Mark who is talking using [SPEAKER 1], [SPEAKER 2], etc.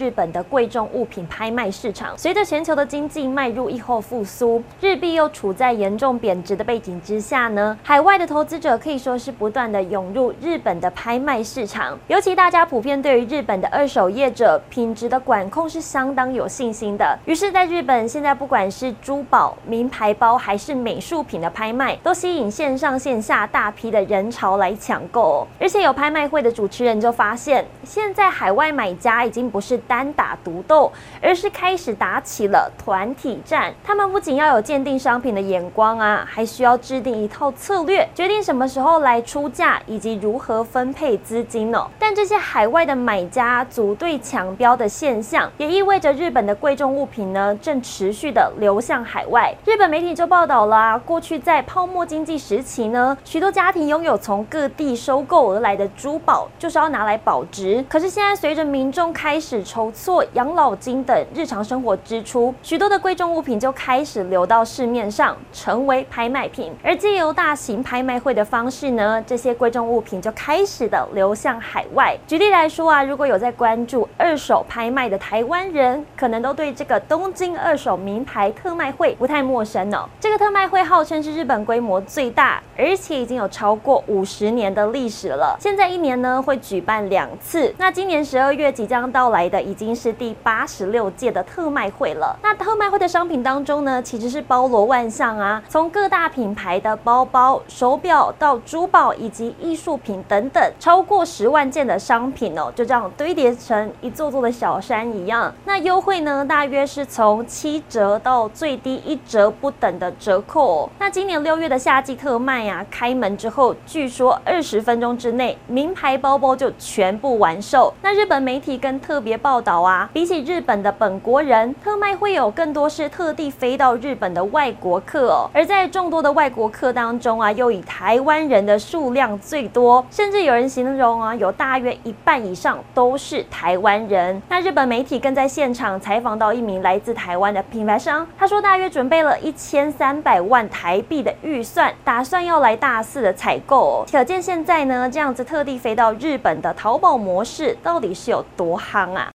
[SPEAKER 1] 日本的贵重物品拍卖市场，随着全球的经济迈入疫后复苏，日币又处在严重贬值的背景之下呢，海外的投资者可以说是不断的涌入日本的拍卖市场。尤其大家普遍对于日本的二手业者品质的管控是相当有信心的。于是，在日本现在不管是珠宝、名牌包还是美术品的拍卖，都吸引线上线下大批的人潮来抢购。而且有拍卖会的主持人就发现，现在海外买家已经不是。单打独斗，而是开始打起了团体战。他们不仅要有鉴定商品的眼光啊，还需要制定一套策略，决定什么时候来出价，以及如何分配资金呢？但这些海外的买家组队抢标的现象，也意味着日本的贵重物品呢，正持续的流向海外。日本媒体就报道了啊，过去在泡沫经济时期呢，许多家庭拥有从各地收购而来的珠宝，就是要拿来保值。可是现在随着民众开始筹筹措养老金等日常生活支出，许多的贵重物品就开始流到市面上，成为拍卖品。而借由大型拍卖会的方式呢，这些贵重物品就开始的流向海外。举例来说啊，如果有在关注二手拍卖的台湾人，可能都对这个东京二手名牌特卖会不太陌生哦。这个特卖会号称是日本规模最大，而且已经有超过五十年的历史了。现在一年呢会举办两次，那今年十二月即将到来的。已经是第八十六届的特卖会了。那特卖会的商品当中呢，其实是包罗万象啊，从各大品牌的包包、手表到珠宝以及艺术品等等，超过十万件的商品哦，就这样堆叠成一座座的小山一样。那优惠呢，大约是从七折到最低一折不等的折扣。那今年六月的夏季特卖啊，开门之后，据说二十分钟之内，名牌包包就全部完售。那日本媒体跟特别报导啊，比起日本的本国人，特卖会有更多是特地飞到日本的外国客哦。而在众多的外国客当中啊，又以台湾人的数量最多，甚至有人形容啊，有大约一半以上都是台湾人。那日本媒体更在现场采访到一名来自台湾的品牌商，他说大约准备了一千三百万台币的预算，打算要来大肆的采购。可见现在呢，这样子特地飞到日本的淘宝模式到底是有多夯啊！